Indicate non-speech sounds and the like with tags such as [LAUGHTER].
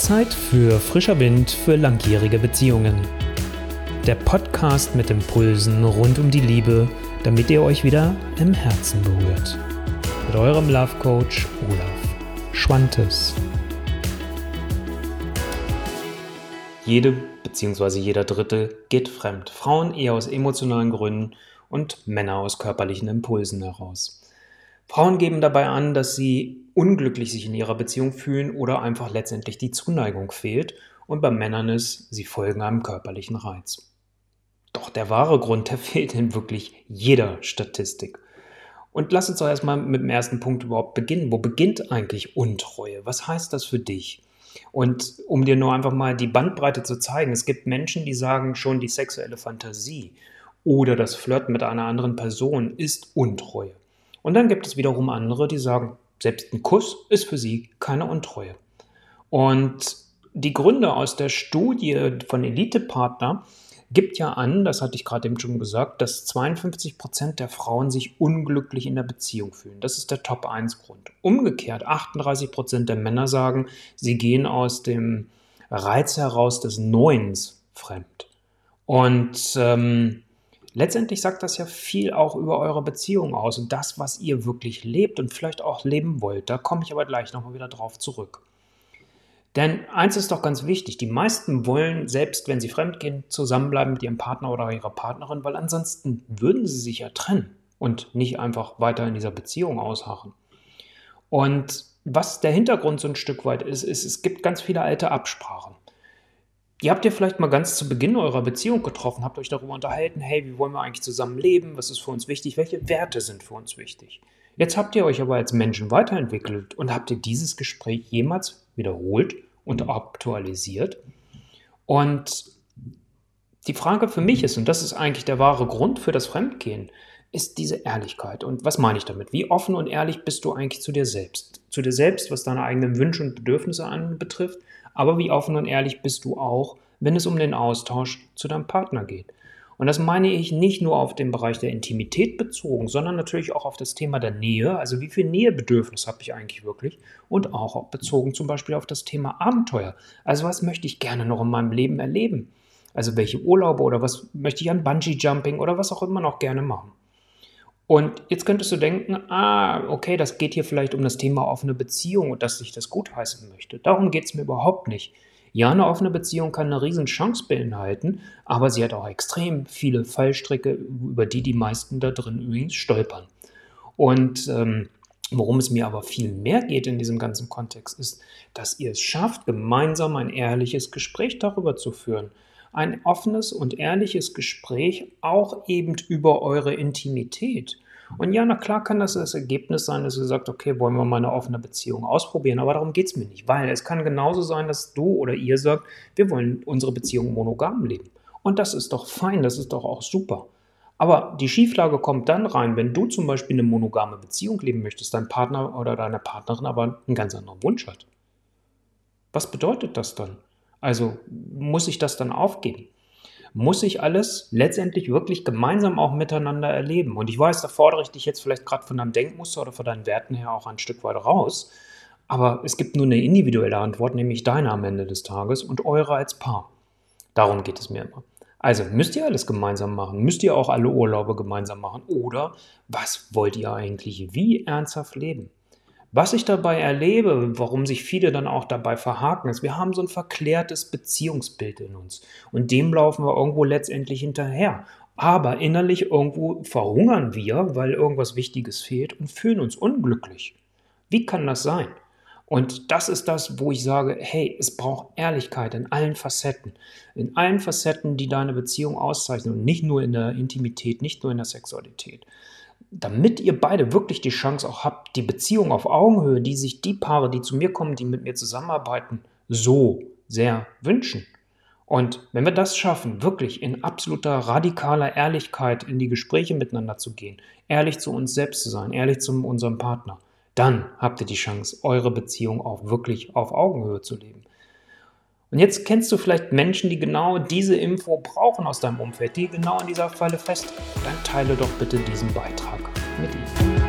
Zeit für frischer Wind für langjährige Beziehungen. Der Podcast mit Impulsen rund um die Liebe, damit ihr euch wieder im Herzen berührt. Mit eurem Love Coach Olaf Schwantes. Jede bzw. jeder Dritte geht fremd. Frauen eher aus emotionalen Gründen und Männer aus körperlichen Impulsen heraus. Frauen geben dabei an, dass sie unglücklich sich in ihrer Beziehung fühlen oder einfach letztendlich die Zuneigung fehlt und bei Männern ist, sie folgen einem körperlichen Reiz. Doch der wahre Grund, der [LAUGHS] fehlt in wirklich jeder Statistik. Und lass uns doch erstmal mit dem ersten Punkt überhaupt beginnen. Wo beginnt eigentlich Untreue? Was heißt das für dich? Und um dir nur einfach mal die Bandbreite zu zeigen, es gibt Menschen, die sagen schon, die sexuelle Fantasie oder das Flirten mit einer anderen Person ist Untreue. Und dann gibt es wiederum andere, die sagen, selbst ein Kuss ist für sie keine Untreue. Und die Gründe aus der Studie von Elite-Partner gibt ja an, das hatte ich gerade eben schon gesagt, dass 52 Prozent der Frauen sich unglücklich in der Beziehung fühlen. Das ist der Top-1-Grund. Umgekehrt, 38 Prozent der Männer sagen, sie gehen aus dem Reiz heraus des Neuens fremd. Und ähm, letztendlich sagt das ja viel auch über eure Beziehung aus und das, was ihr wirklich lebt und vielleicht auch leben wollt. Da komme ich aber gleich nochmal wieder drauf zurück. Denn eins ist doch ganz wichtig, die meisten wollen, selbst wenn sie fremdgehen, zusammenbleiben mit ihrem Partner oder ihrer Partnerin, weil ansonsten würden sie sich ja trennen und nicht einfach weiter in dieser Beziehung ausharren. Und was der Hintergrund so ein Stück weit ist, ist, es gibt ganz viele alte Absprachen. Die habt ihr vielleicht mal ganz zu Beginn eurer Beziehung getroffen, habt euch darüber unterhalten, hey, wie wollen wir eigentlich zusammen leben, was ist für uns wichtig, welche Werte sind für uns wichtig. Jetzt habt ihr euch aber als Menschen weiterentwickelt und habt ihr dieses Gespräch jemals wiederholt und aktualisiert. Und die Frage für mich ist, und das ist eigentlich der wahre Grund für das Fremdgehen, ist diese Ehrlichkeit. Und was meine ich damit? Wie offen und ehrlich bist du eigentlich zu dir selbst? Zu dir selbst, was deine eigenen Wünsche und Bedürfnisse anbetrifft, aber wie offen und ehrlich bist du auch, wenn es um den Austausch zu deinem Partner geht? Und das meine ich nicht nur auf den Bereich der Intimität bezogen, sondern natürlich auch auf das Thema der Nähe. Also wie viel Nähebedürfnis habe ich eigentlich wirklich? Und auch bezogen zum Beispiel auf das Thema Abenteuer. Also was möchte ich gerne noch in meinem Leben erleben? Also welche Urlaube oder was möchte ich an Bungee-Jumping oder was auch immer noch gerne machen? Und jetzt könntest du denken, ah, okay, das geht hier vielleicht um das Thema offene Beziehung und dass ich das gutheißen möchte. Darum geht es mir überhaupt nicht. Ja, eine offene Beziehung kann eine riesen Chance beinhalten, aber sie hat auch extrem viele Fallstricke, über die die meisten da drin übrigens stolpern. Und ähm, worum es mir aber viel mehr geht in diesem ganzen Kontext, ist, dass ihr es schafft, gemeinsam ein ehrliches Gespräch darüber zu führen. Ein offenes und ehrliches Gespräch auch eben über eure Intimität. Und ja, na klar kann das das Ergebnis sein, dass ihr sagt, okay, wollen wir mal eine offene Beziehung ausprobieren, aber darum geht es mir nicht, weil es kann genauso sein, dass du oder ihr sagt, wir wollen unsere Beziehung monogam leben. Und das ist doch fein, das ist doch auch super. Aber die Schieflage kommt dann rein, wenn du zum Beispiel eine monogame Beziehung leben möchtest, dein Partner oder deine Partnerin aber einen ganz anderen Wunsch hat. Was bedeutet das dann? Also muss ich das dann aufgeben? muss ich alles letztendlich wirklich gemeinsam auch miteinander erleben. Und ich weiß, da fordere ich dich jetzt vielleicht gerade von deinem Denkmuster oder von deinen Werten her auch ein Stück weit raus. Aber es gibt nur eine individuelle Antwort, nämlich deine am Ende des Tages und eure als Paar. Darum geht es mir immer. Also müsst ihr alles gemeinsam machen? Müsst ihr auch alle Urlaube gemeinsam machen? Oder was wollt ihr eigentlich wie ernsthaft leben? Was ich dabei erlebe, warum sich viele dann auch dabei verhaken, ist, wir haben so ein verklärtes Beziehungsbild in uns und dem laufen wir irgendwo letztendlich hinterher. Aber innerlich irgendwo verhungern wir, weil irgendwas Wichtiges fehlt und fühlen uns unglücklich. Wie kann das sein? Und das ist das, wo ich sage, hey, es braucht Ehrlichkeit in allen Facetten. In allen Facetten, die deine Beziehung auszeichnen und nicht nur in der Intimität, nicht nur in der Sexualität damit ihr beide wirklich die Chance auch habt, die Beziehung auf Augenhöhe, die sich die Paare, die zu mir kommen, die mit mir zusammenarbeiten, so sehr wünschen. Und wenn wir das schaffen, wirklich in absoluter radikaler Ehrlichkeit in die Gespräche miteinander zu gehen, ehrlich zu uns selbst zu sein, ehrlich zu unserem Partner, dann habt ihr die Chance, eure Beziehung auch wirklich auf Augenhöhe zu leben. Und jetzt kennst du vielleicht Menschen, die genau diese Info brauchen aus deinem Umfeld, die genau in dieser Falle fest. Dann teile doch bitte diesen Beitrag mit ihnen.